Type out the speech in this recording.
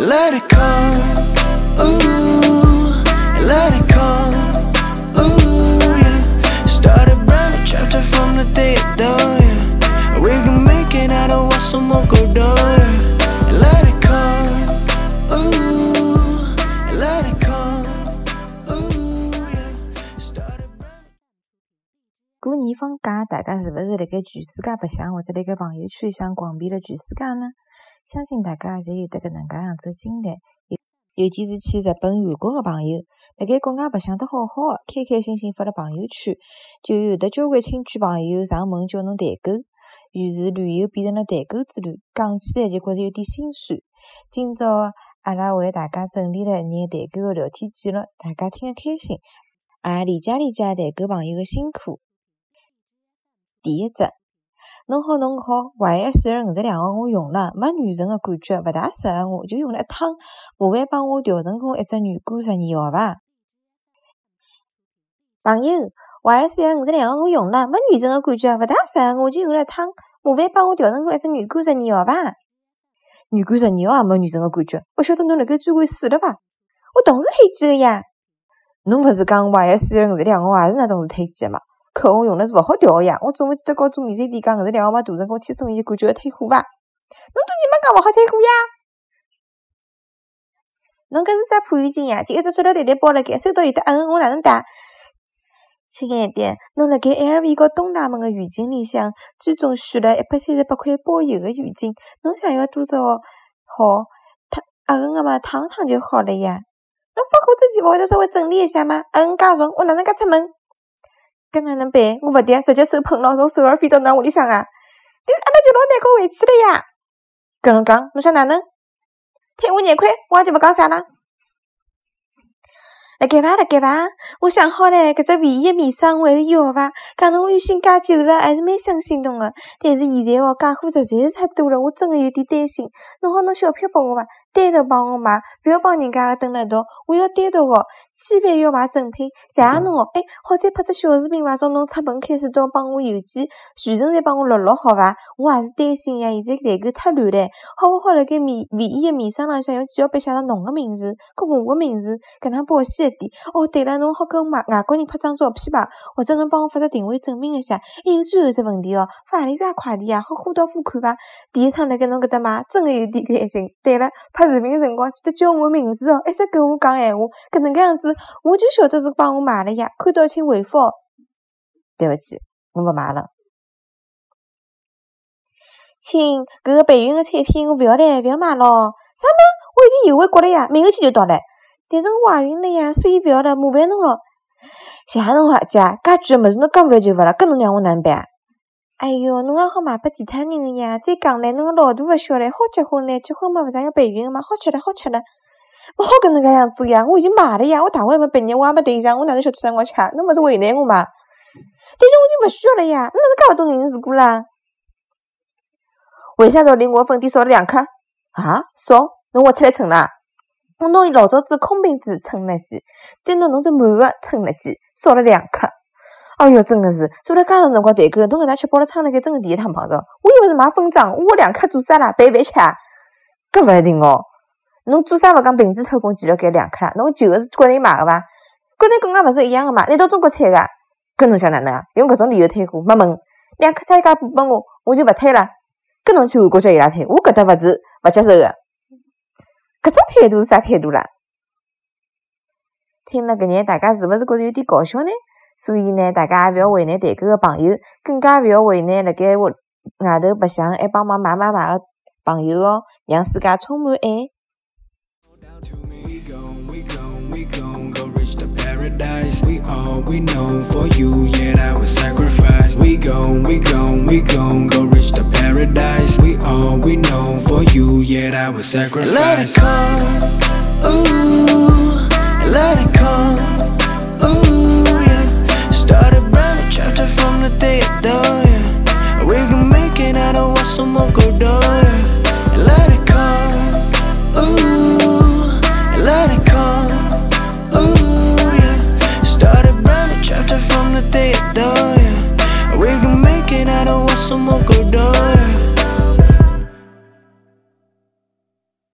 Let it come, 放假，大家是勿是辣盖全世界白相，或者辣盖朋友圈想逛遍了全世界呢？相信大家侪有得搿能介样子的经历，尤尤其是去日本、韩国的朋友，辣盖国外白相得好好的，开开心心发了朋友圈，就有得交关亲戚朋友上门叫侬代购，于是旅游变成了代购之旅，讲起来就觉着有点心酸。今朝阿拉为大家整理了一眼代购的聊天记录，大家听个开心，也理解理解代购朋友的辛苦。第一只，侬好侬好，YS 二五十两号我用了，没女神的感觉，勿大适合我，就用了一趟，麻烦帮我调成功一只女官十二号伐？朋友，YS 二五十两号我用了，没女神的感觉，勿大适合我，就用了一趟，麻烦帮我调成功一只女官十二号伐？女官十二号也没女神的感觉，勿晓得侬辣盖专柜试了伐？我同事推荐的呀。侬勿是讲 YS 二五十两号也是㑚同事推荐的吗？口红用了是勿好调个呀，我总勿记得告做免税店讲五十两号嘛，涂成功千送伊，感觉要退货伐？侬自己没讲勿好退货呀？侬搿是啥破浴巾呀？就一只塑料袋袋包辣盖，收到有得嗯，我哪能戴？亲爱的，侬辣盖 LV 和东大门个浴巾里向，最终选了一百三十八块包邮个浴巾，侬想要多少好？烫嗯个嘛，烫烫就好了呀。侬发货之前勿会得稍微整理一下吗？嗯，介重，我哪能介出门？搿哪能办？我勿对，直接手碰牢，从首尔飞到㑚屋里向啊！但是阿拉就老难过回去了呀。跟侬讲，侬想哪能？退我廿块，我也就勿讲啥了。辣盖伐？辣盖伐？我想好唻，搿只唯一的面霜我还是要伐？讲侬用心介久了，还是蛮相信侬的。但是现在哦，假货实在是太多了，我真的有点担心。侬好，侬小票拨我伐？单独帮我买，勿要帮人家个蹲辣一道。我要单独个，千万要买正品。谢谢侬哦，哎，好再拍只小视频伐？从侬出门开始到帮我邮寄，全程侪帮我录录好伐？我也是担心呀，现在代购太乱唻，好勿好辣盖面唯一个面霜浪向用记号笔写上侬个名字，跟我个名字，搿能保险一点。哦，对了，侬好跟外外国人拍张照片伐？或者侬帮我发只定位证明一下。还有最后一只问题哦，发何里家快递啊？好货到付款伐？第一趟辣盖侬搿搭买，真个有点担心。对了。拍视频个辰光记得叫我名字哦，一直跟我讲闲话，搿能介样子，我就晓得是帮我买了呀。看到请回复哦。对勿起，我勿买了。亲，搿个备孕个产品我勿要唻，勿要买咯。啥么？我已经邮回国了呀，明后天就到了。但是我怀孕了呀，所以勿要了，麻烦侬了。谢谢侬啊，姐，介贵个物事侬讲勿要就勿了，搿侬让我哪能办？哎哟，侬也好卖拨其他人个呀！再讲唻，侬个老大勿小唻，好结婚唻，结婚嘛勿是要备孕个嘛，好吃了，好吃了，勿好搿能介样子个呀！我已经买了呀，我大学还没毕业，我也没对象，我哪能晓得啥辰光吃？侬勿是为难我嘛？但是我已经勿需要了呀，侬哪能介勿懂人事故啦？为啥道理我粉底少了两克？啊，少？侬挖出来称啦？我拿伊老早子空瓶子称了记，再拿侬只满个称了记，少了两克。哎哟，真的是做了介长辰光代购了，侬搿能吃饱了撑辣盖，真个第一趟碰着。我以为是买分装，我两克做啥啦？白饭吃？搿勿一定哦。侬做啥勿讲瓶子偷工减料改两克啦？侬旧个是国内买个伐？国内国外勿是一样个嘛？难道中国产个？搿侬想哪能啊？用搿种理由退货没门？两克差价补拨我，我就勿退了。搿侬去韩国叫伊拉退，我搿搭勿是勿接受个。搿种态度是啥态度啦？听了搿眼，大家是勿是觉着有点搞笑呢？所以呢，大家也勿要为难团购个朋友，更加勿要为难辣盖外外头白相还帮忙买买买个朋友哦，让世界充满爱。We we go all know for you, yeah, that was sacrifice. We gon' we gon' we gon' go reach the paradise. We all we know for you, yeah, that was sacrifice. Let it come, ooh, I don't want some more Gordon.